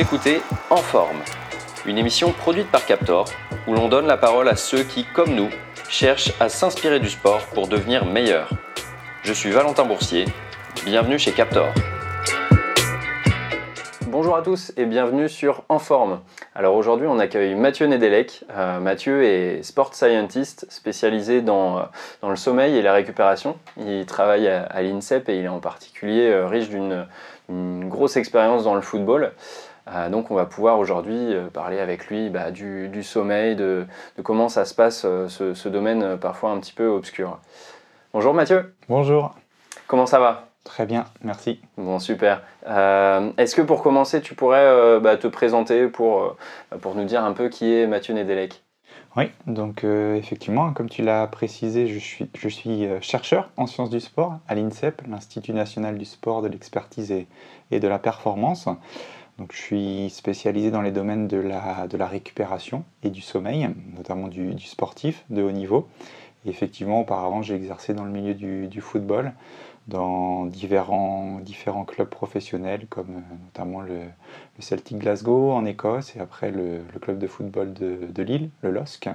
Écoutez En Forme, une émission produite par Captor où l'on donne la parole à ceux qui, comme nous, cherchent à s'inspirer du sport pour devenir meilleurs. Je suis Valentin Boursier, bienvenue chez Captor. Bonjour à tous et bienvenue sur En Forme. Alors aujourd'hui on accueille Mathieu Nedelec. Euh, Mathieu est sport scientist spécialisé dans, euh, dans, le sommeil et la récupération. Il travaille à, l'INSEP et il est en particulier euh, riche d'une grosse expérience dans le football. Donc on va pouvoir aujourd'hui parler avec lui bah, du, sommeil, de, comment ça se passe ce, ce domaine parfois un petit peu obscur. Bonjour Mathieu. Bonjour. Comment ça va? Très bien, merci. Bon, super. Euh, est-ce que pour commencer, tu pourrais euh, bah, te présenter pour, euh, pour nous dire un peu qui est Mathieu Nedelec? Oui, donc effectivement, comme tu l'as précisé, je suis, je suis chercheur en sciences du sport à l'INSEP, l'Institut national du sport, de l'expertise et, et, de la performance. Donc, je suis spécialisé dans les domaines de la, de la récupération et du sommeil, notamment du, du sportif de haut niveau. Effectivement, auparavant, j'ai exercé dans le milieu du, du football dans différents, différents clubs professionnels, comme euh, notamment le, Celtic Glasgow en Écosse et après le, club de football de, Lille, le LOSC.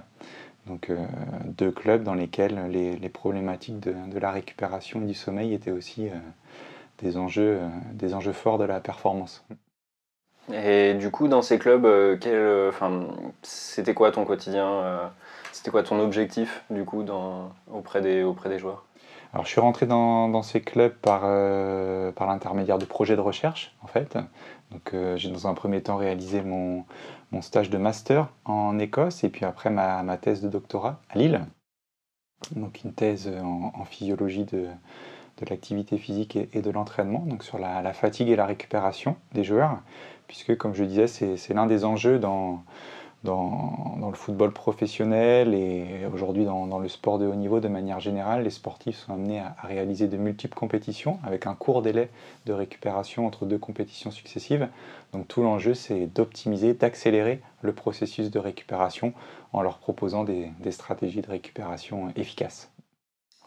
Donc euh, deux clubs dans lesquels les, problématiques de, la récupération et du sommeil étaient aussi euh, des, enjeux, des enjeux forts de la performance. Et du coup, dans ces clubs, c'était quoi ton quotidien C'était quoi ton objectif du coup dans, auprès, des, auprès des joueurs? Alors, je suis rentré dans, ces clubs par, euh, par l'intermédiaire de projets de recherche, en fait. Donc, euh, j'ai dans un premier temps réalisé mon, mon, stage de master en Écosse et puis après ma, ma, thèse de doctorat à Lille. Donc, une thèse en, physiologie de, de l'activité physique et, de l'entraînement, donc sur la, fatigue et la récupération des joueurs, puisque, comme je disais, c'est l'un des enjeux dans dans, le football professionnel et aujourd'hui dans, le sport de haut niveau de manière générale, les sportifs sont amenés à, réaliser de multiples compétitions avec un court délai de récupération entre deux compétitions successives. Donc tout l'enjeu, c'est d'optimiser, d'accélérer le processus de récupération en leur proposant des, stratégies de récupération efficaces.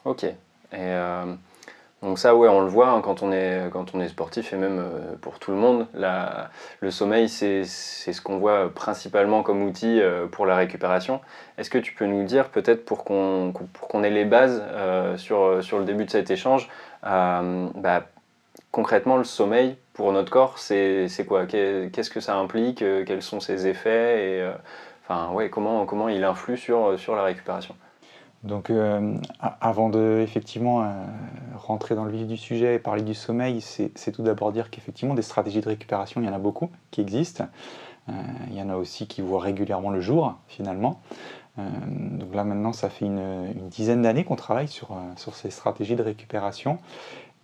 Ok. Euh, donc ça, ouais, on le voit hein, quand, on est, quand on est sportif et même euh, pour tout le monde. Le sommeil, c'est ce qu'on voit principalement comme outil euh, pour la récupération. Est-ce que tu peux nous dire, peut-être pour qu'on qu'on ait les bases euh, sur, sur le début de cet échange, bah, concrètement, le sommeil pour notre corps, c'est quoi? Qu'est-ce que ça implique? Quels sont ses effets? Et, enfin, ouais, comment, comment il influe sur, sur la récupération? Donc, euh, avant de effectivement euh, rentrer dans le vif du sujet et parler du sommeil, c'est tout d'abord dire qu'effectivement des stratégies de récupération, il y en a beaucoup qui existent. Euh, il y en a aussi qui voient régulièrement le jour finalement. donc là maintenant, ça fait une, dizaine d'années qu'on travaille sur, sur ces stratégies de récupération.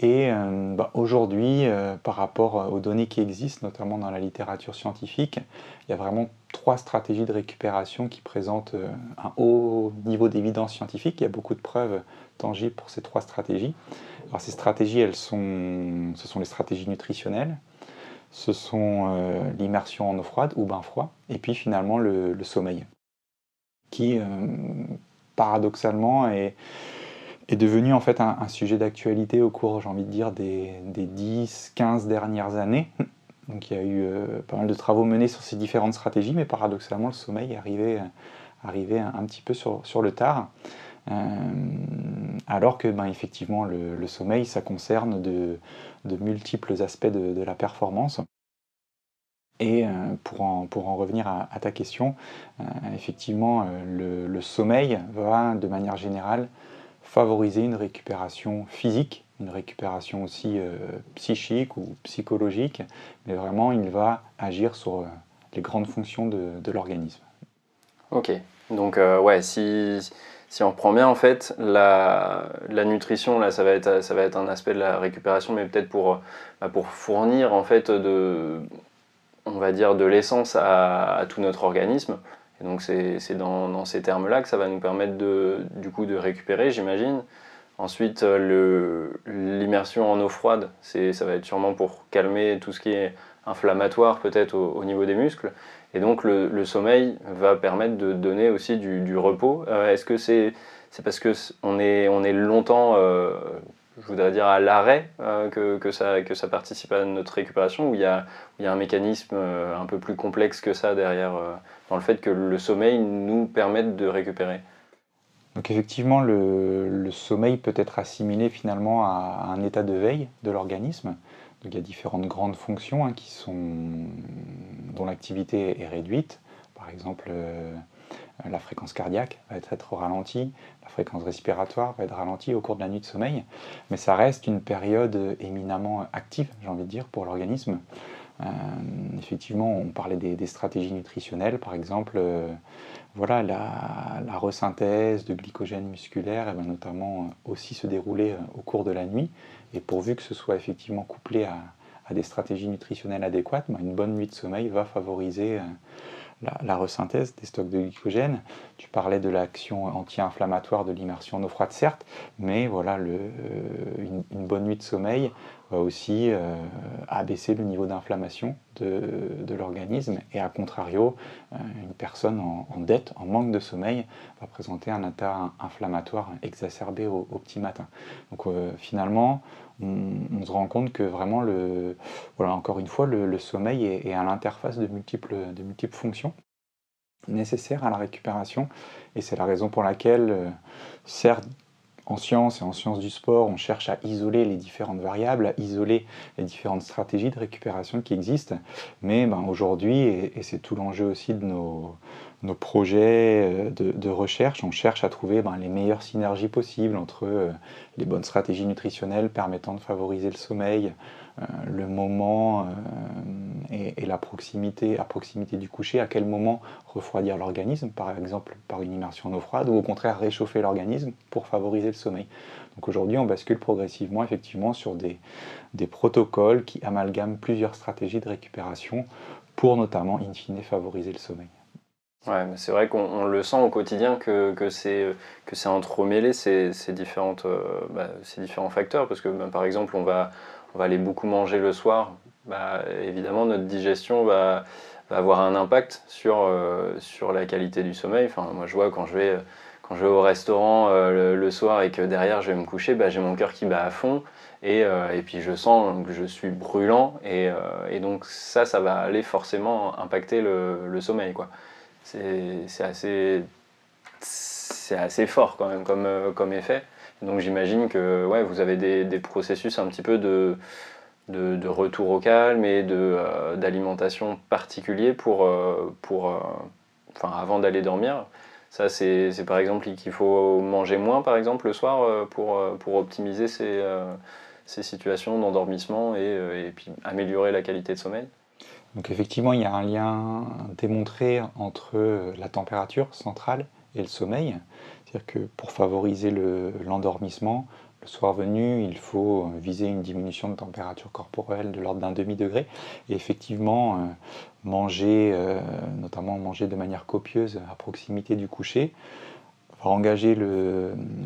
Et bah, aujourd'hui, par rapport aux données qui existent, notamment dans la littérature scientifique, il y a vraiment trois stratégies de récupération qui présentent euh, un haut niveau d'évidence scientifique. Il y a beaucoup de preuves tangibles pour ces trois stratégies. Alors ces stratégies, elles sont, ce sont les stratégies nutritionnelles, ce sont euh, l'immersion en eau froide ou bain froid, et puis finalement le, sommeil, qui euh, paradoxalement est, est, devenu en fait un, sujet d'actualité au cours, j'ai envie de dire, des, des 10-15 dernières années. Donc il y a eu euh, pas mal de travaux menés sur ces différentes stratégies, mais paradoxalement, le sommeil est arrivé, arrivé un, petit peu sur, sur le tard. Euh, alors que ben, effectivement le, sommeil ça concerne de, de multiples aspects de, la performance. Et euh, pour, en, pour, en, revenir à, ta question, effectivement le, sommeil va de manière générale favoriser une récupération physique une récupération aussi euh, psychique ou psychologique, mais vraiment il va agir sur euh, les grandes fonctions de, l'organisme. Ok, donc euh, ouais, si, si on reprend bien en fait, la, la, nutrition là, ça va, être, ça va être un aspect de la récupération, mais peut-être pour, bah, pour fournir en fait de, on va dire de l'essence à, à, tout notre organisme. Donc c'est dans, dans, ces termes-là que ça va nous permettre de, du coup de récupérer, j'imagine. Ensuite, euh, l'immersion en eau froide, ça va être sûrement pour calmer tout ce qui est inflammatoire peut-être au, niveau des muscles. Et donc le, sommeil va permettre de donner aussi du, repos. Euh, est-ce que c'est parce qu'on est, on est longtemps, euh, je voudrais dire à l'arrêt que, que, ça, participe à notre récupération ou il y a, un mécanisme un peu plus complexe que ça derrière dans le fait que le sommeil nous permette de récupérer donc effectivement, le, sommeil peut être assimilé finalement à un état de veille de l'organisme. Donc il y a différentes grandes fonctions hein, dont l'activité est réduite. Par exemple, euh, la fréquence cardiaque va être, ralentie, la fréquence respiratoire va être ralentie au cours de la nuit de sommeil, mais ça reste une période éminemment active, j'ai envie de dire, pour l'organisme. Euh, effectivement, on parlait des, stratégies nutritionnelles, par exemple, euh, voilà, la, resynthèse de glycogène musculaire va notamment aussi se dérouler euh, au cours de la nuit. Et pourvu que ce soit effectivement couplé à, des stratégies nutritionnelles adéquates, ben, une bonne nuit de sommeil va favoriser la, resynthèse des stocks de glycogène. Tu parlais de l'action anti-inflammatoire de l'immersion en eau froide, certes, mais voilà, le, une, bonne nuit de sommeil va aussi euh, abaisser le niveau d'inflammation de, l'organisme et à contrario, euh, une personne en, dette, en manque de sommeil, va présenter un état inflammatoire exacerbé au, petit matin. Donc euh, finalement, on, se rend compte que vraiment, le, voilà, encore une fois, le, sommeil est, à l'interface de multiples, de multiples fonctions nécessaires à la récupération et c'est la raison pour laquelle, certes, en sciences et en sciences du sport, on cherche à isoler les différentes variables, à isoler les différentes stratégies de récupération qui existent. Mais ben, aujourd'hui, et, c'est tout l'enjeu aussi de nos, nos projets euh, de, recherche, on cherche à trouver ben, les meilleures synergies possibles entre euh, les bonnes stratégies nutritionnelles permettant de favoriser le sommeil, euh, le moment et, la proximité, à proximité du coucher, à quel moment refroidir l'organisme, par exemple par une immersion en eau froide, ou au contraire réchauffer l'organisme pour favoriser le sommeil. Donc aujourd'hui, on bascule progressivement effectivement sur des, des protocoles qui amalgament plusieurs stratégies de récupération pour notamment, in fine, favoriser le sommeil. Ouais, c'est vrai qu'on le sent au quotidien que, que c'est entremêlé ces, ces, différentes, euh, bah, ces différents facteurs. Parce que bah, par exemple, on va, on va aller beaucoup manger le soir. Bah, évidemment, notre digestion va, va, avoir un impact sur, euh, sur la qualité du sommeil. Enfin, moi, je vois quand je vais, quand je vais au restaurant euh, le, soir et que derrière je vais me coucher, bah, j'ai mon cœur qui bat à fond. Et, et, puis je sens que je suis brûlant. Et, et, donc ça, ça va aller forcément impacter le, le sommeil. Quoi c'est assez, assez fort quand même comme, euh, comme effet. Donc j'imagine que ouais, vous avez des, des, processus un petit peu de, de, retour au calme et euh, d'alimentation particulier pour, euh, pour enfin, avant d'aller dormir. Ça, c'est par exemple qu'il faut manger moins, par exemple, le soir pour, pour optimiser ces, ces situations d'endormissement et, et puis améliorer la qualité de sommeil. Donc effectivement, il y a un lien démontré entre la température centrale et le sommeil. C'est-à-dire que pour favoriser l'endormissement, le, soir venu, il faut viser une diminution de température corporelle de l'ordre d'un demi-degré. Et effectivement, euh, manger, euh, notamment manger de manière copieuse à proximité du coucher, va engager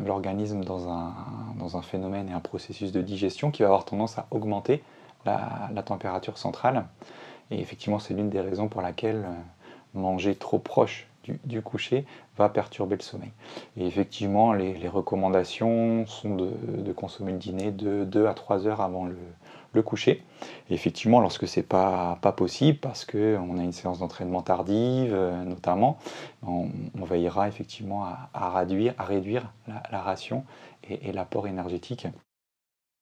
l'organisme dans un, dans un, phénomène et un processus de digestion qui va avoir tendance à augmenter la température centrale. Et effectivement, c'est l'une des raisons pour laquelle euh, manger trop proche du, coucher va perturber le sommeil. Et effectivement, les, recommandations sont de, consommer le dîner de 2 à 3 heures avant le, coucher. Et effectivement, lorsque ce n'est pas, pas possible, parce qu'on a une séance d'entraînement tardive euh, notamment, on, veillera effectivement à, réduire, à réduire la, ration et, l'apport énergétique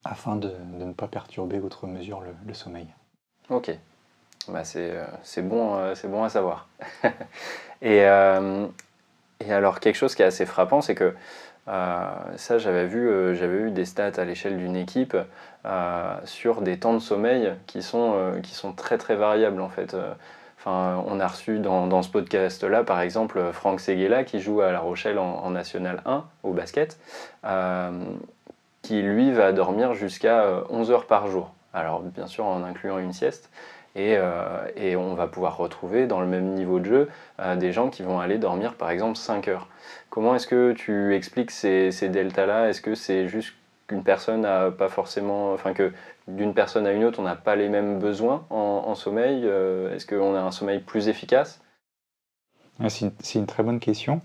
afin de, ne pas perturber outre mesure le, le sommeil. Ok, bah euh, c'est bon, euh, bon à savoir. et, euh, et, alors, quelque chose qui est assez frappant, c'est que ça, j'avais vu, j'avais eu des stats à l'échelle d'une équipe sur des temps de sommeil qui sont, qui sont très très variables en fait. Enfin, on a reçu dans, dans ce podcast-là, par exemple, Franck Seguela qui joue à La Rochelle en, en National 1 au basket, qui lui va dormir jusqu'à 11 heures par jour. Alors, bien sûr, en incluant une sieste. Euh, et, on va pouvoir retrouver dans le même niveau de jeu euh, des gens qui vont aller dormir par exemple 5 heures. Comment est-ce que tu expliques ces, deltas-là? Est-ce que c'est juste qu'une personne n'a pas forcément, enfin que d'une personne à une autre, on n'a pas les mêmes besoins en, sommeil euh, Est-ce qu'on a un sommeil plus efficace? C'est une, très bonne question.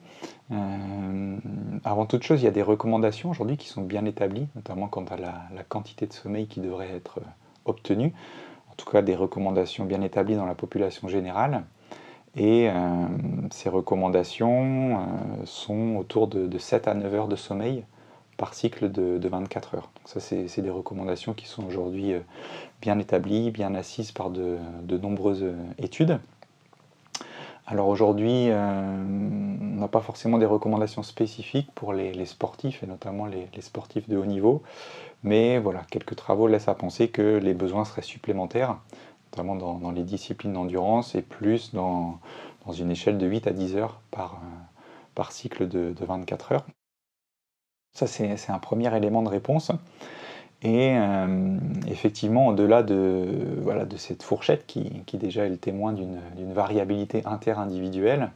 Avant toute chose, il y a des recommandations aujourd'hui qui sont bien établies, notamment quant à la, quantité de sommeil qui devrait être obtenue. En tout cas, des recommandations bien établies dans la population générale. Et euh, ces recommandations euh, sont autour de, 7 à 9 heures de sommeil par cycle de, 24 heures. Donc ça, c'est des recommandations qui sont aujourd'hui bien établies, bien assises par de nombreuses études. Alors aujourd'hui, euh, on n'a pas forcément des recommandations spécifiques pour les, sportifs, et notamment les, sportifs de haut niveau, mais voilà, quelques travaux laissent à penser que les besoins seraient supplémentaires, notamment dans, les disciplines d'endurance et plus dans, une échelle de 8 à 10 heures par, euh, cycle de 24 heures. Ça, c'est un premier élément de réponse. Et euh, effectivement, au-delà de, voilà, de cette fourchette qui, qui déjà est le témoin d'une variabilité interindividuelle,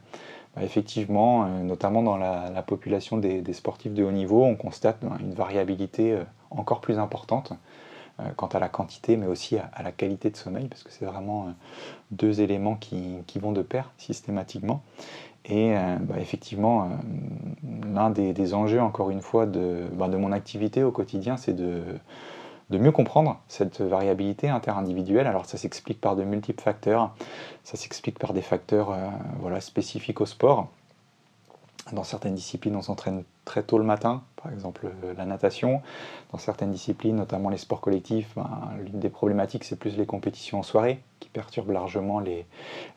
bah, effectivement, euh, notamment dans la, population des, sportifs de haut niveau, on constate une variabilité euh, encore plus importante quant à la quantité, mais aussi à, la qualité de sommeil, parce que c'est vraiment deux éléments qui, qui, vont de pair systématiquement. Et bah, effectivement, l'un des, enjeux, encore une fois, de, bah, mon activité au quotidien, c'est de, de mieux comprendre cette variabilité interindividuelle. Alors ça s'explique par de multiples facteurs. Ça s'explique par des facteurs euh, voilà, spécifiques au sport. Dans certaines disciplines, on s'entraîne très tôt le matin, par exemple euh, la natation. Dans certaines disciplines, notamment les sports collectifs, ben, l'une des problématiques, c'est plus les compétitions en soirée, qui perturbent largement les,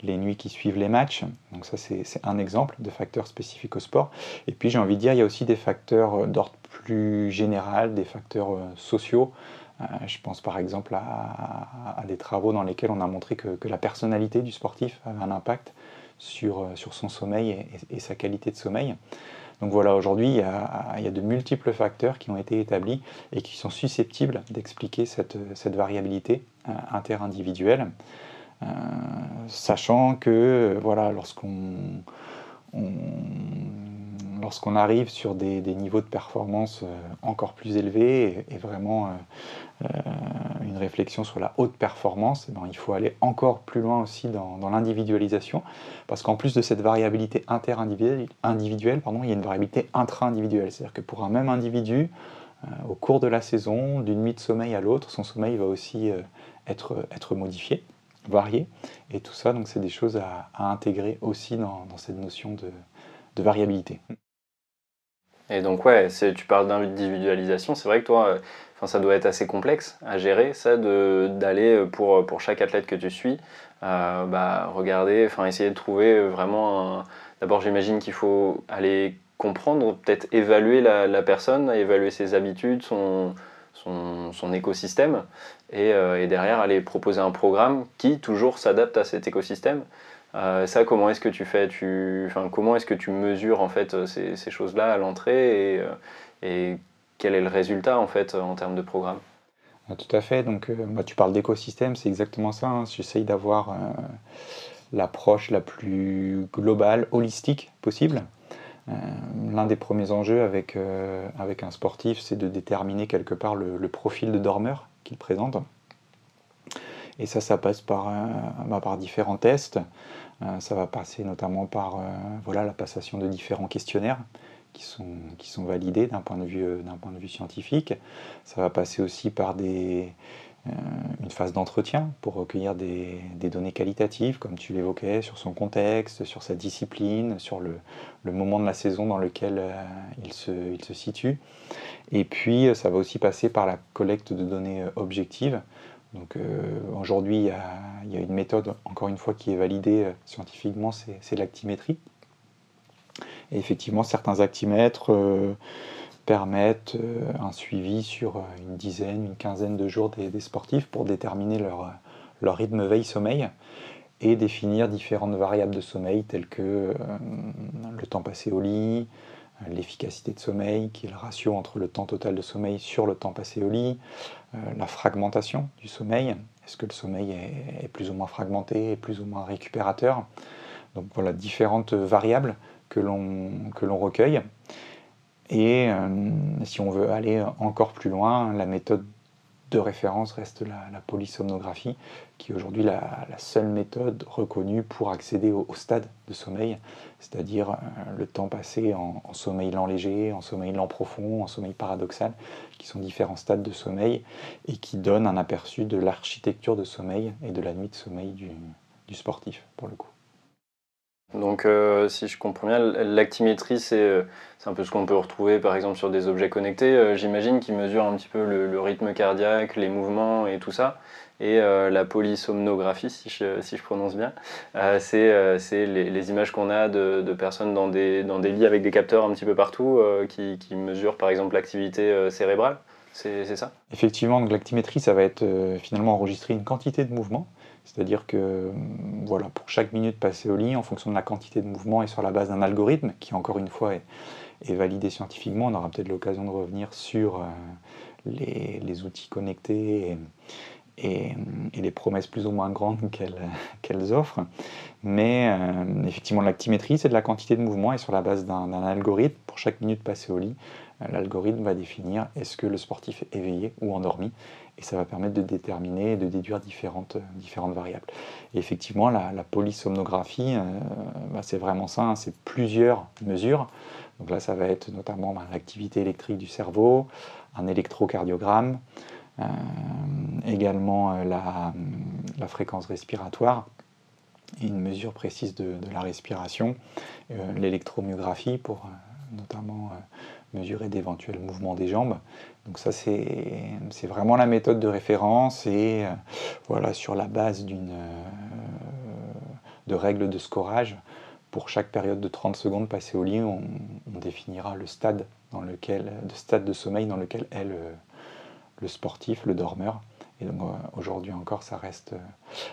les nuits qui suivent les matchs. Donc ça, c'est un exemple de facteurs spécifiques au sport. Et puis, j'ai envie de dire, il y a aussi des facteurs d'ordre plus général, des facteurs euh, sociaux. Euh, je pense par exemple à, des travaux dans lesquels on a montré que, la personnalité du sportif avait un impact sur, sur son sommeil et, sa qualité de sommeil. Donc voilà, aujourd'hui, il, il, y a de multiples facteurs qui ont été établis et qui sont susceptibles d'expliquer cette, cette, variabilité euh, interindividuelle, euh, sachant que voilà, lorsqu'on lorsqu'on arrive sur des, niveaux de performance euh, encore plus élevés et, vraiment euh, euh, une réflexion sur la haute performance, eh ben, il faut aller encore plus loin aussi dans, l'individualisation, parce qu'en plus de cette variabilité interindividuelle, pardon, il y a une variabilité intra-individuelle. C'est-à-dire que pour un même individu, au cours de la saison, d'une nuit de sommeil à l'autre, son sommeil va aussi être, modifié, varié, et tout ça, donc c'est des choses à, intégrer aussi dans, cette notion de variabilité. Et donc, ouais, tu parles d'individualisation, c'est vrai que toi, euh, ça doit être assez complexe à gérer, ça, d'aller euh, pour, pour chaque athlète que tu suis, euh, bah, regarder, enfin, essayer de trouver vraiment D'abord, j'imagine qu'il faut aller comprendre, peut-être évaluer la, personne, évaluer ses habitudes, son, son, écosystème, et, et, derrière aller proposer un programme qui toujours s'adapte à cet écosystème. Euh, ça, comment est-ce que tu fais tu... Enfin, Comment est-ce que tu mesures en fait euh, ces, choses-là à l'entrée et, euh, et, quel est le résultat en fait en termes de programme? Ah, Tout à fait. Donc, tu parles d'écosystème, c'est exactement ça. Hein. J'essaye d'avoir l'approche la plus globale, holistique possible. L'un des premiers enjeux avec, avec un sportif, c'est de déterminer quelque part le profil de dormeur qu'il présente. Et ça, ça passe par, bah, par différents tests. Euh, ça va passer notamment par euh, voilà, la passation de différents questionnaires qui sont, qui sont validés d'un point, de vue, euh, point de vue scientifique. Ça va passer aussi par des, une phase d'entretien pour recueillir des, des, données qualitatives, comme tu l'évoquais, sur son contexte, sur sa discipline, sur le, le moment de la saison dans lequel il, se, il, se, situe. Et puis, ça va aussi passer par la collecte de données objectives donc euh, aujourd'hui, il y, a une méthode, encore une fois, qui est validée euh, scientifiquement, c'est l'actimétrie. Et effectivement, certains actimètres euh, permettent un suivi sur une dizaine, une quinzaine de jours des, sportifs pour déterminer leur, leur rythme veille-sommeil et définir différentes variables de sommeil telles que le temps passé au lit, l'efficacité de sommeil, qui est le ratio entre le temps total de sommeil sur le temps passé au lit, euh, la fragmentation du sommeil, est-ce que le sommeil est, plus ou moins fragmenté, est plus ou moins récupérateur? Donc voilà, différentes variables que l'on recueille. Et euh, si on veut aller encore plus loin, la méthode de référence reste la, polysomnographie, qui est aujourd'hui la, seule méthode reconnue pour accéder au, stade de sommeil, c'est-à-dire euh, le temps passé en, sommeil lent léger, en sommeil lent profond, en sommeil paradoxal, qui sont différents stades de sommeil et qui donnent un aperçu de l'architecture de sommeil et de la nuit de sommeil du sportif, pour le coup. Donc, euh, si je comprends bien, l'actimétrie, euh, c'est un peu ce qu'on peut retrouver par exemple sur des objets connectés. Euh, j'imagine qui mesure un petit peu le, rythme cardiaque, les mouvements et tout ça. Et la polysomnographie, si je, si prononce bien, c'est les, images qu'on a de, de, personnes dans des, dans des lits avec des capteurs un petit peu partout qui, qui mesurent par exemple l'activité cérébrale. C'est ça? Effectivement, l'actimétrie, ça va être finalement enregistrer une quantité de mouvements c'est-à-dire que voilà, pour chaque minute passée au lit, en fonction de la quantité de mouvement et sur la base d'un algorithme qui, encore une fois, est, validé scientifiquement, on aura peut-être l'occasion de revenir sur euh, les, outils connectés les promesses plus ou moins grandes qu'elles offrent. Mais euh, effectivement, l'actimétrie, c'est de la quantité de mouvement et sur la base d'un algorithme, pour chaque minute passée au lit, l'algorithme va définir est-ce que le sportif est éveillé ou endormi et ça va permettre de déterminer et de déduire différentes, différentes variables. Et effectivement, la, polysomnographie, euh, bah, c'est vraiment ça, hein, c'est plusieurs mesures. Donc là, ça va être notamment bah, l'activité électrique du cerveau, un électrocardiogramme, euh, également euh, la, fréquence respiratoire, et une mesure précise de, la respiration, l'électromyographie pour notamment mesurer d'éventuels mouvements des jambes. Donc ça, c'est vraiment la méthode de référence et euh, voilà, sur la base d'une euh, de règles de scorage, pour chaque période de 30 secondes passée au lit, on, définira le stade, dans lequel, de stade de sommeil dans lequel est le, sportif, le dormeur. Et donc euh, aujourd'hui encore, ça reste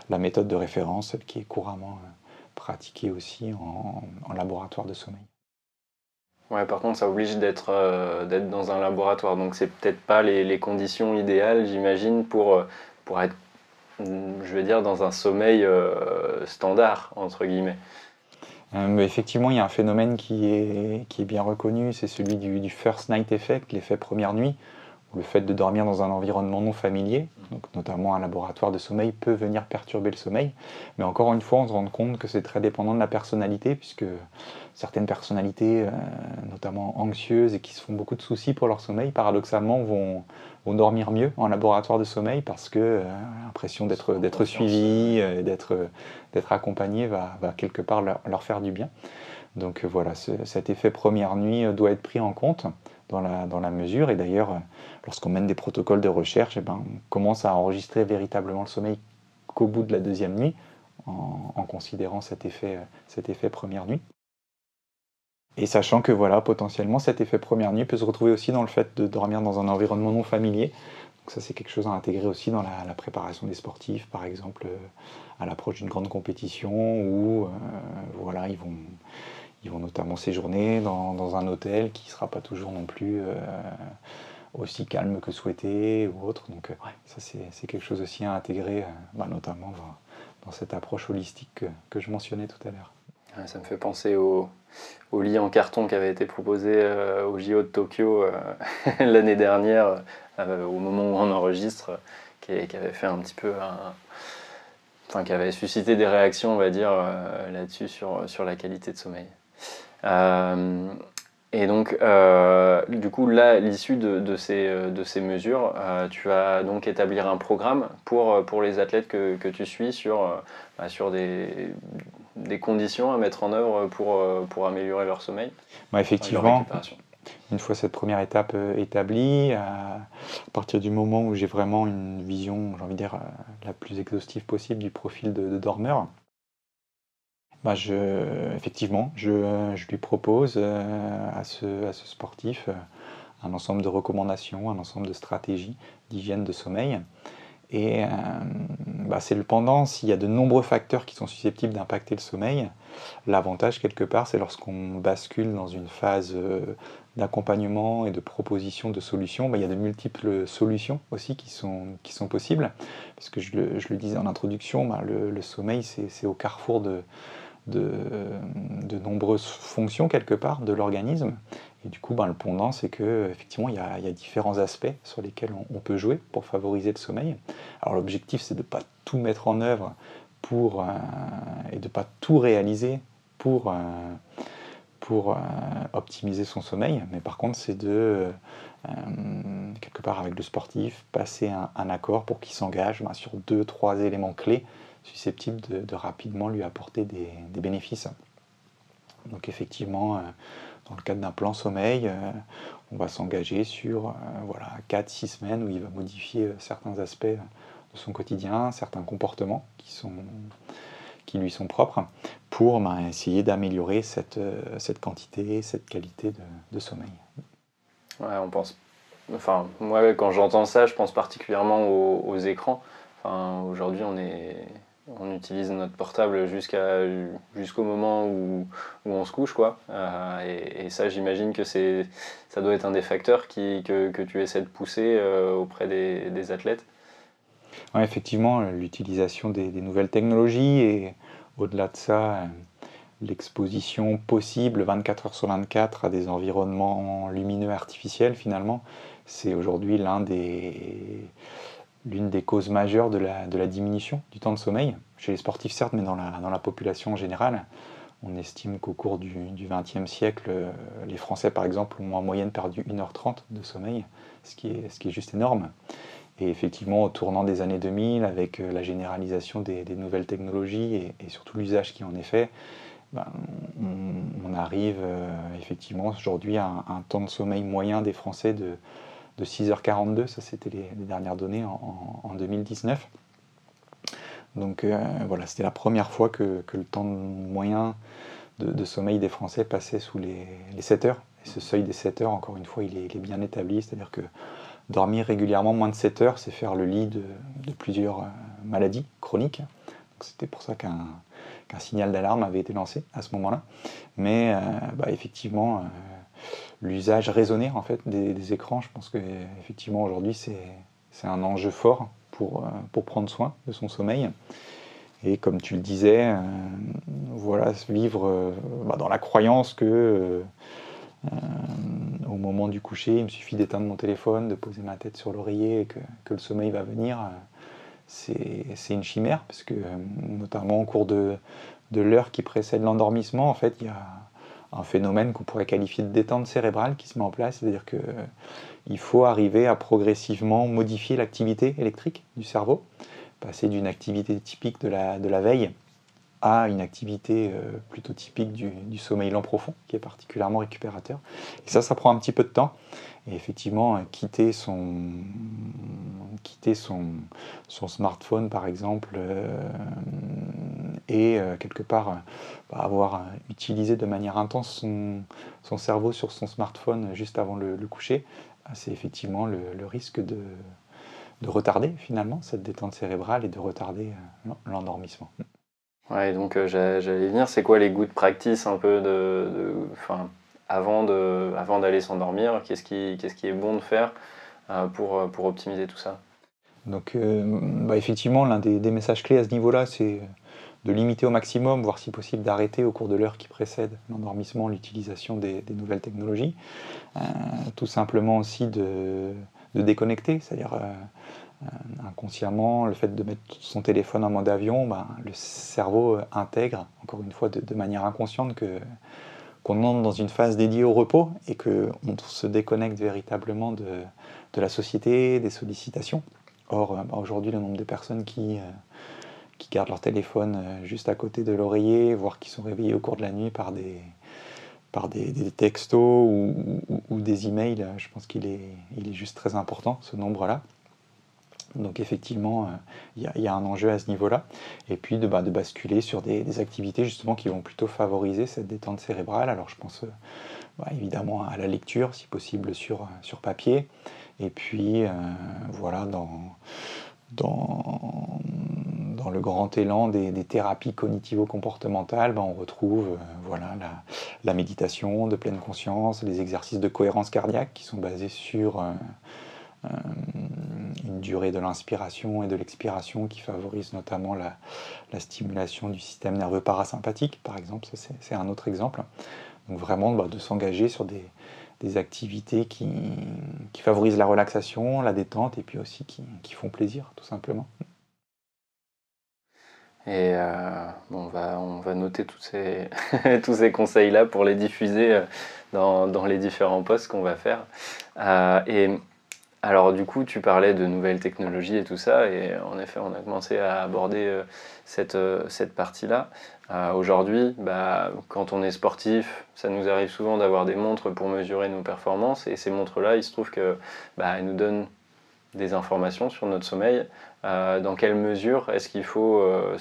la méthode de référence, celle qui est couramment pratiquée aussi en laboratoire de sommeil. Ouais, par contre, ça oblige d'être euh, dans un laboratoire. Donc, c'est peut-être pas les, les, conditions idéales, j'imagine, pour, euh, pour être, je vais dire, dans un sommeil euh, standard, entre guillemets. Effectivement, il y a un phénomène qui est, qui est bien reconnu, c'est celui du, du, first night effect, l'effet première nuit, le fait de dormir dans un environnement non familier, donc notamment un laboratoire de sommeil, peut venir perturber le sommeil. Mais encore une fois, on se rend compte que c'est très dépendant de la personnalité, puisque certaines personnalités, euh, notamment anxieuses et qui se font beaucoup de soucis pour leur sommeil, paradoxalement vont, vont dormir mieux en laboratoire de sommeil parce que euh, l'impression d'être, d'être suivi, euh, d'être, d'être accompagné va, va, quelque part leur, leur, faire du bien. Donc voilà, cet effet première nuit doit être pris en compte dans la, dans la mesure. Et d'ailleurs, lorsqu'on mène des protocoles de recherche, eh ben, on commence à enregistrer véritablement le sommeil qu'au bout de la deuxième nuit, en, en considérant cet effet, cet effet première nuit. Et sachant que voilà, potentiellement, cet effet première nuit peut se retrouver aussi dans le fait de dormir dans un environnement non familier. Donc ça, c'est quelque chose à intégrer aussi dans la, préparation des sportifs, par exemple euh, à l'approche d'une grande compétition où euh, voilà, ils vont, ils vont notamment séjourner dans, un hôtel qui ne sera pas toujours non plus euh, aussi calme que souhaité ou autre. Donc ça, c'est quelque chose aussi à intégrer, bah, notamment dans, cette approche holistique que je mentionnais tout à l'heure. Ça me fait penser au, lit en carton qui avait été proposé euh, au JO de Tokyo euh, l'année dernière, euh, au moment où on enregistre, qui, avait fait un petit peu Enfin, qui avait suscité des réactions, on va dire, là-dessus sur, sur la qualité de sommeil. Et donc, du coup, là, l'issue de, ces, de ces mesures, tu vas donc établir un programme pour, pour les athlètes que, que tu suis sur, bah, sur des, des conditions à mettre en œuvre pour, euh, pour améliorer leur sommeil bah, Effectivement. une fois cette première étape euh, établie, à partir du moment où j'ai vraiment une vision, j'ai envie de dire, euh, la plus exhaustive possible du profil de, dormeur, bah je, effectivement, je, je, lui propose à ce, à ce sportif un ensemble de recommandations, un ensemble de stratégies d'hygiène de sommeil. Et euh, bah, c'est le pendant, s'il y a de nombreux facteurs qui sont susceptibles d'impacter le sommeil, l'avantage quelque part, c'est lorsqu'on bascule dans une phase euh, d'accompagnement et de proposition de solutions, bah, il y a de multiples solutions aussi qui sont, qui sont possibles. Parce que je le, je le disais en introduction, bah, le, le, sommeil, c'est au carrefour de, de, de, nombreuses fonctions quelque part de l'organisme. Et du coup, ben, le pendant, c'est que effectivement, il y, a, différents aspects sur lesquels on, peut jouer pour favoriser le sommeil. Alors l'objectif, c'est de ne pas tout mettre en œuvre pour, et de ne pas tout réaliser pour, pour optimiser son sommeil, mais par contre, c'est de quelque part avec le sportif, passer un, accord pour qu'il s'engage ben, sur deux, trois éléments clés susceptibles de, rapidement lui apporter des, bénéfices. Donc effectivement, euh, dans le cadre d'un plan sommeil, euh, on va s'engager sur euh, voilà, 4-6 semaines où il va modifier certains aspects de son quotidien, certains comportements qui, sont, qui lui sont propres, pour ben, essayer d'améliorer cette, cette quantité, cette qualité de, sommeil. Ouais, on pense. Enfin, moi, quand j'entends ça, je pense particulièrement aux, écrans. Aujourd'hui, on est on utilise notre portable jusqu'au moment où, on se couche quoi. Euh, et, ça j'imagine que ça doit être un des facteurs qui, que, tu essaies de pousser euh, auprès des, athlètes. Effectivement l'utilisation des, des, nouvelles technologies et au-delà de ça euh, l'exposition possible 24 heures sur 24 à des environnements lumineux artificiels finalement c'est aujourd'hui l'un des l'une des causes majeures de la, de la, diminution du temps de sommeil, chez les sportifs certes, mais dans la, dans la population en général. On estime qu'au cours du XXe siècle, euh, les Français par exemple ont en moyenne perdu 1h30 de sommeil, ce qui est, ce qui est juste énorme. Et effectivement, au tournant des années 2000, avec euh, la généralisation des, nouvelles technologies et, surtout l'usage qui en est fait, ben, on, arrive euh, effectivement aujourd'hui à un, temps de sommeil moyen des Français de, de 6h42, ça c'était les, dernières données en, 2019. Donc euh, voilà, c'était la première fois que, le temps moyen de, sommeil des Français passait sous les, 7 heures. Et ce seuil des 7 heures, encore une fois, il est, bien établi, c'est-à-dire que dormir régulièrement moins de 7 heures, c'est faire le lit de, plusieurs euh, maladies chroniques. C'était pour ça qu'un signal d'alarme avait été lancé à ce moment-là. Mais euh, bah, effectivement, l'usage raisonné en fait des, écrans. Je pense que effectivement aujourd'hui c'est un enjeu fort pour, euh, pour prendre soin de son sommeil. Et comme tu le disais, euh, voilà, vivre euh, bah, dans la croyance que au moment du coucher, il me suffit d'éteindre mon téléphone, de poser ma tête sur l'oreiller et que, que, le sommeil va venir, c'est une chimère, parce que notamment au cours de, de l'heure qui précède l'endormissement, en fait, il y a un phénomène qu'on pourrait qualifier de détente cérébrale qui se met en place, c'est-à-dire qu'il euh, faut arriver à progressivement modifier l'activité électrique du cerveau, passer d'une activité typique de la veille à une activité euh, plutôt typique du, sommeil lent profond, qui est particulièrement récupérateur. Et ça, ça prend un petit peu de temps. Et effectivement, quitter son, quitter son, son smartphone, par exemple, euh, et euh, quelque part bah, avoir utilisé de manière intense son, cerveau sur son smartphone juste avant le, coucher, c'est effectivement le, risque de, retarder finalement cette détente cérébrale et de retarder l'endormissement. Ouais, donc j'allais venir, c'est quoi les goûts de practice un peu de, de avant d'aller s'endormir? Qu'est-ce qui, qui est bon de faire euh, pour, pour optimiser tout ça? Donc, euh, bah, effectivement, l'un des, messages clés à ce niveau-là, c'est de limiter au maximum, voire si possible d'arrêter au cours de l'heure qui précède l'endormissement l'utilisation des, des, nouvelles technologies. Euh, tout simplement aussi de, de déconnecter, c'est-à-dire inconsciemment, le fait de mettre son téléphone en mode avion, bah, le cerveau intègre, encore une fois de, manière inconsciente, que qu'on entre dans une phase dédiée au repos et qu'on se déconnecte véritablement de, la société, des sollicitations. Or, euh, bah, aujourd'hui, le nombre de personnes qui, euh, gardent leur téléphone euh, juste à côté de l'oreiller, voire qui sont réveillées au cours de la nuit par des, textos ou, des emails, je pense qu'il est, il est juste très important, ce nombre-là. Donc effectivement, euh, il y, a un enjeu à ce niveau-là. Et puis de, bah, basculer sur des, activités justement qui vont plutôt favoriser cette détente cérébrale. Alors je pense euh, bah, évidemment à la lecture, si possible sur, papier. Et puis euh, voilà, dans, dans, le grand élan des, thérapies cognitivo-comportementales, bah, on retrouve voilà, la, méditation de pleine conscience, les exercices de cohérence cardiaque qui sont basés sur durée de l'inspiration et de l'expiration qui favorise notamment la, stimulation du système nerveux parasympathique, par exemple, c'est un autre exemple. Donc vraiment bah, de s'engager sur des, activités qui, favorisent la relaxation, la détente et puis aussi qui, qui font plaisir, tout simplement. Et euh, on, va, on va noter tous ces, tous ces conseils-là pour les diffuser euh, dans, dans les différents posts qu'on va faire. Euh, et alors du coup, tu parlais de nouvelles technologies et tout ça, et en effet, on a commencé à aborder cette, cette partie-là. Aujourd'hui, bah, quand on est sportif, ça nous arrive souvent d'avoir des montres pour mesurer nos performances, et ces montres-là, il se trouve que bah, nous donnent des informations sur notre sommeil. Euh, dans quelle mesure est-ce qu'il faut euh,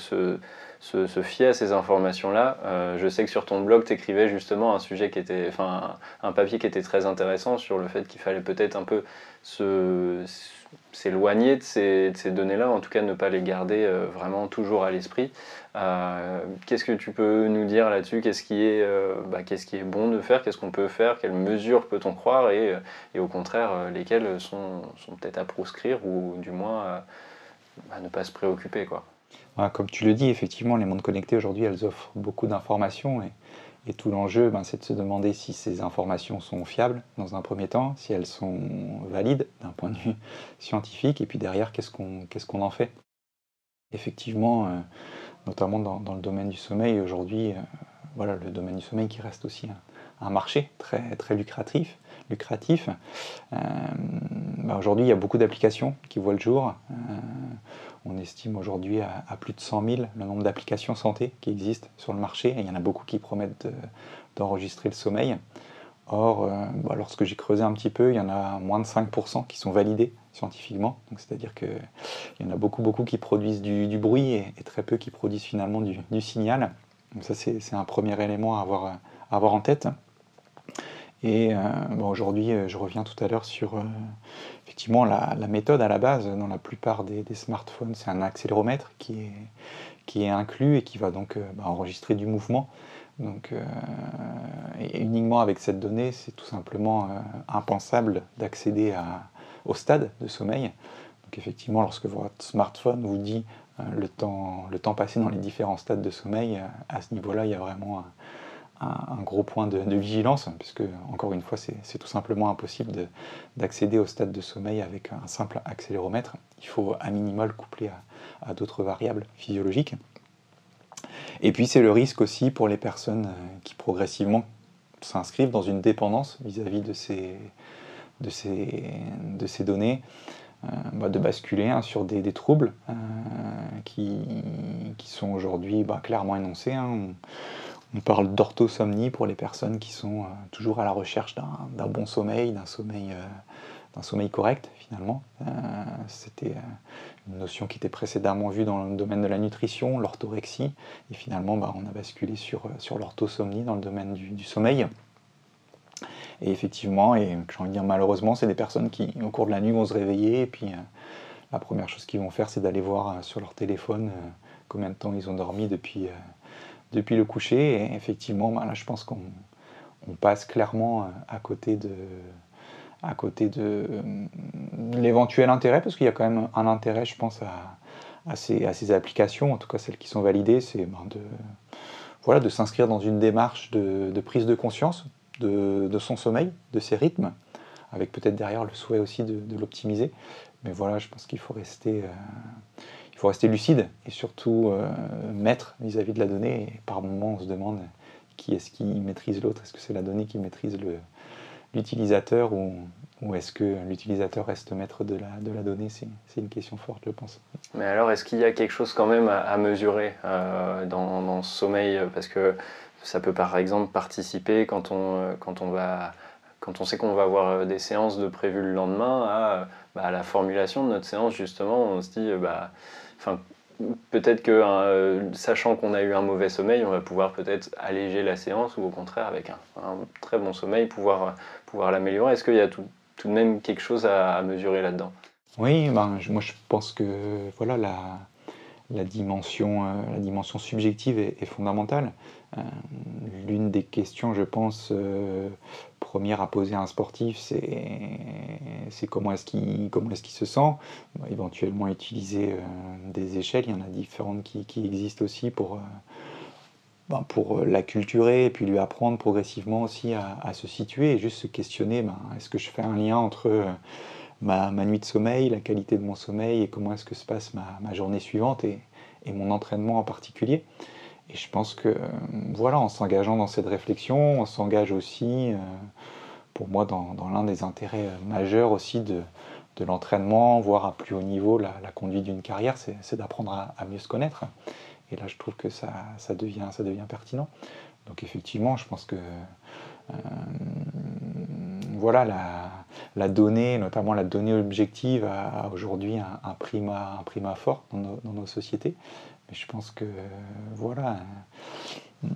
se, fier à ces informations-là euh, Je sais que sur ton blog, tu écrivais justement un sujet qui était, enfin, un, papier qui était très intéressant sur le fait qu'il fallait peut-être un peu s'éloigner de ces, données-là, en tout cas ne pas les garder vraiment toujours à l'esprit. qu'est-ce que tu peux nous dire là-dessus? Qu'est-ce qui, est, bah, qu'est-ce qui est bon de faire? Qu'est-ce qu'on peut faire? Quelles mesures peut-on croire? Et, au contraire, lesquelles sont, sont peut-être à proscrire ou du moins à ne pas se préoccuper. Quoi. Comme tu le dis, effectivement, les mondes connectés aujourd'hui, elles offrent beaucoup d'informations et, tout l'enjeu, ben, c'est de se demander si ces informations sont fiables dans un premier temps, si elles sont valides d'un point de vue scientifique, et puis derrière, qu'est-ce qu'on en fait? Effectivement, euh, notamment dans, le domaine du sommeil, aujourd'hui, euh, voilà, le domaine du sommeil qui reste aussi un, marché très, très lucratif lucratif. Euh, bah, aujourd'hui, il y a beaucoup d'applications qui voient le jour. On estime aujourd'hui à, plus de 100 000 le nombre d'applications santé qui existent sur le marché. Et il y en a beaucoup qui promettent d'enregistrer le sommeil. Or, euh, bah, lorsque j'ai creusé un petit peu, il y en a moins de 5% qui sont validés scientifiquement. C'est-à-dire qu'il y en a beaucoup, beaucoup qui produisent du, bruit et, très peu qui produisent finalement du, signal. Donc ça, c'est un premier élément à avoir en tête. Et euh, aujourd'hui, euh, je reviens tout à l'heure sur euh, effectivement la, méthode à la base. Dans la plupart des, smartphones, c'est un accéléromètre qui est, qui est inclus et qui va donc bah, enregistrer du mouvement. Donc, et uniquement avec cette donnée, c'est tout simplement impensable d'accéder au stade de sommeil. Donc effectivement, lorsque votre smartphone vous dit le, temps, le temps passé dans les différents stades de sommeil, à ce niveau-là, il y a vraiment gros point de, vigilance, puisque encore une fois, c'est tout simplement impossible d'accéder au stade de sommeil avec un simple accéléromètre. Il faut à minima le coupler à, d'autres variables physiologiques. Et puis c'est le risque aussi pour les personnes euh, qui progressivement s'inscrivent dans une dépendance vis-à-vis de, ces, données, euh, bah, de basculer hein, sur des, troubles euh, qui, sont aujourd'hui bah, clairement énoncés. Hein. Parle d'orthosomnie pour les personnes qui sont euh, toujours à la recherche d'un bon sommeil, d'un sommeil, euh, correct finalement. Euh, c'était une notion qui était précédemment vue dans le domaine de la nutrition, l'orthorexie, et finalement bah, on a basculé sur, sur l'orthosomnie dans le domaine du, sommeil. Et effectivement, et j'ai envie de dire malheureusement, c'est des personnes qui au cours de la nuit vont se réveiller et puis la première chose qu'ils vont faire c'est d'aller voir sur leur téléphone combien de temps ils ont dormi depuis depuis le coucher. Et effectivement, ben là, je pense qu'on passe clairement euh, à côté de, à côté de euh, l'éventuel intérêt, parce qu'il y a quand même un intérêt, je pense, à, à, ces, à ces, applications, en tout cas celles qui sont validées, c'est ben de, voilà, de s'inscrire dans une démarche de, prise de conscience de, de, son sommeil, de ses rythmes, avec peut-être derrière le souhait aussi de, l'optimiser. Mais voilà, je pense qu'il faut rester... Euh, il faut rester lucide et surtout euh, maître vis-à-vis de la donnée. Par moment, on se demande qui est-ce qui maîtrise l'autre Est-ce que c'est la donnée qui maîtrise l'utilisateur ou, est-ce que l'utilisateur reste maître de la, de la donnée? C'est une question forte, je pense. Mais alors, est-ce qu'il y a quelque chose quand même à, mesurer euh, dans, ce sommeil? Parce que ça peut par exemple participer quand on, quand on va quand on sait qu'on va avoir des séances de prévues le lendemain, à, bah, la formulation de notre séance, justement, on se dit, bah, Enfin, peut-être que euh, sachant qu'on a eu un mauvais sommeil, on va pouvoir peut-être alléger la séance ou au contraire avec un, très bon sommeil pouvoir, pouvoir l'améliorer. Est-ce qu'il y a tout, de même quelque chose à, mesurer là-dedans? Oui, ben, moi je pense que voilà la, dimension, euh, la dimension subjective est, fondamentale. Euh, l'une des questions, je pense, première à poser à un sportif, c'est comment est-ce qu'il est se sent. éventuellement utiliser des échelles, il y en a différentes qui, existent aussi pour, ben, pour l'acculturer et puis lui apprendre progressivement aussi à, se situer et juste se questionner, ben, est-ce que je fais un lien entre ma, nuit de sommeil, la qualité de mon sommeil et comment est-ce que se passe ma, journée suivante et, mon entraînement en particulier. Et je pense que voilà, en s'engageant dans cette réflexion, on s'engage aussi, pour moi, dans, l'un des intérêts majeurs aussi de, l'entraînement, voire à plus haut niveau, la, conduite d'une carrière, c'est d'apprendre à, mieux se connaître. Et là, je trouve que ça, devient, pertinent. Donc effectivement, je pense que euh, voilà, la, donnée, notamment la donnée objective, a, aujourd'hui un, un fort dans nos, sociétés. Mais je pense que voilà, euh,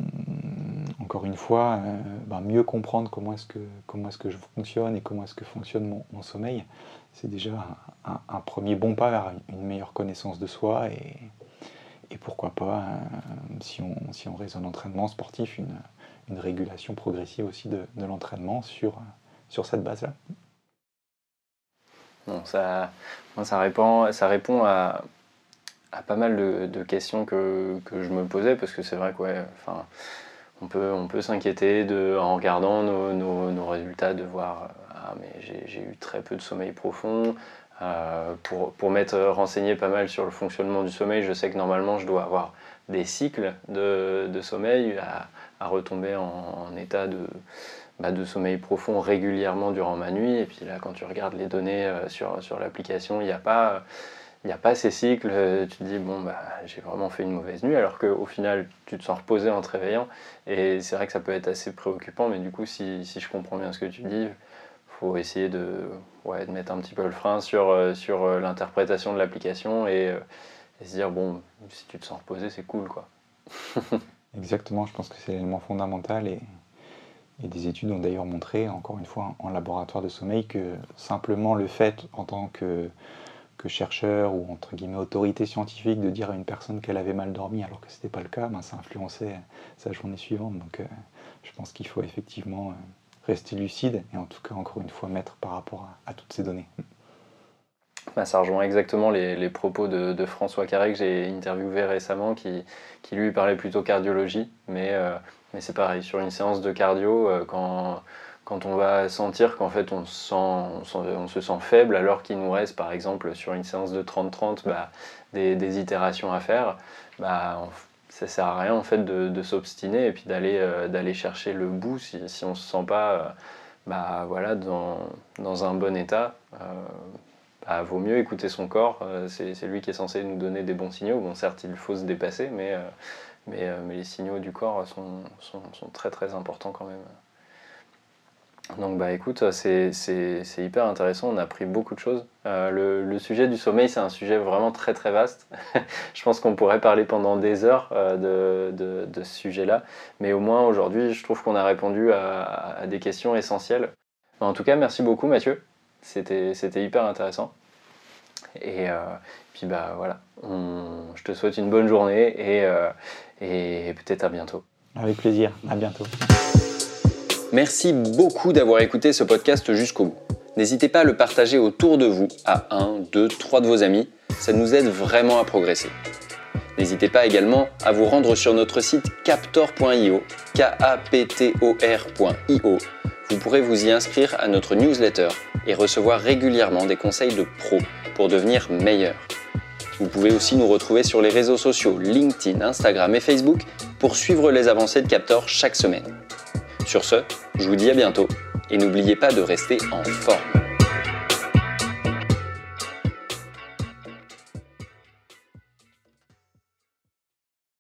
encore une fois, euh, ben, mieux comprendre comment est-ce que, est que je fonctionne et comment est-ce que fonctionne mon, sommeil, c'est déjà un, premier bon pas vers une meilleure connaissance de soi et, et pourquoi pas, euh, si, on, si on raisonne entraînement sportif, une, une régulation progressive aussi de, l'entraînement sur, sur cette base-là. Ça, ça, répond, ça répond à, à pas mal de, de questions que, que, je me posais, parce que c'est vrai que enfin, on peut, on peut s'inquiéter en regardant nos, nos, nos, résultats de voir ah, mais j'ai eu très peu de sommeil profond, euh, pour, pour m'être renseigné pas mal sur le fonctionnement du sommeil, je sais que normalement je dois avoir des cycles de, de sommeil à, à, retomber en, état de, bah, de, sommeil profond régulièrement durant ma nuit. Et puis là, quand tu regardes les données euh, sur, sur l'application, il n'y a pas... Il n'y a pas ces cycles, tu te dis, bon, bah, j'ai vraiment fait une mauvaise nuit, alors qu'au final, tu te sens reposé en te réveillant. Et c'est vrai que ça peut être assez préoccupant, mais du coup, si, si je comprends bien ce que tu dis, faut essayer de, ouais, de mettre un petit peu le frein sur, euh, sur euh, l'interprétation de l'application et, euh, et, se dire bon, si tu te sens reposé, c'est cool quoi. Exactement, je pense que c'est l'élément fondamental et, et, des études ont d'ailleurs montré, encore une fois, en laboratoire de sommeil, que simplement le fait en tant que, que chercheur ou entre guillemets autorité scientifique de dire à une personne qu'elle avait mal dormi alors que ce n'était pas le cas, ben, ça influençait sa journée suivante. Donc je pense qu'il faut effectivement rester lucide et en tout cas, encore une fois, mettre par rapport à, toutes ces données. Bah, ça rejoint exactement les, propos de, François Carré que j'ai interviewé récemment, qui, qui, lui parlait plutôt cardiologie, mais, euh, mais c'est pareil, sur une séance de cardio, euh, quand, quand on va sentir qu'en fait on, se sent faible alors qu'il nous reste par exemple sur une séance de 30-30 bah, des, itérations à faire, bah, ça sert à rien en fait de, s'obstiner et puis d'aller euh, d'aller chercher le bout si, si on se sent pas euh, bah, dans, un bon état. Euh, bah, vaut mieux écouter son corps, c'est lui qui est censé nous donner des bons signaux. Bon, certes, il faut se dépasser, mais, les signaux du corps sont, sont, sont très très importants quand même. Donc bah écoute, c'est hyper intéressant, on a appris beaucoup de choses. Euh, le, sujet du sommeil, c'est un sujet vraiment très très vaste. je pense qu'on pourrait parler pendant des heures euh, de, de, ce sujet-là, mais au moins aujourd'hui, je trouve qu'on a répondu à, des questions essentielles. En tout cas, merci beaucoup Mathieu, c'était hyper intéressant. Et euh, puis bah voilà, je te souhaite une bonne journée et, et peut-être à bientôt. Avec plaisir, à bientôt. Merci beaucoup d'avoir écouté ce podcast jusqu'au bout. N'hésitez pas à le partager autour de vous à 1, 2, 3 de vos amis, ça nous aide vraiment à progresser. N'hésitez pas également à vous rendre sur notre site captor.io, k a p t o r.io. Vous pourrez vous y inscrire à notre newsletter et recevoir régulièrement des conseils de pros pour devenir meilleur. Vous pouvez aussi nous retrouver sur les réseaux sociaux LinkedIn, Instagram et Facebook pour suivre les avancées de Captor chaque semaine. Sur ce, je vous dis à bientôt et n'oubliez pas de rester en forme.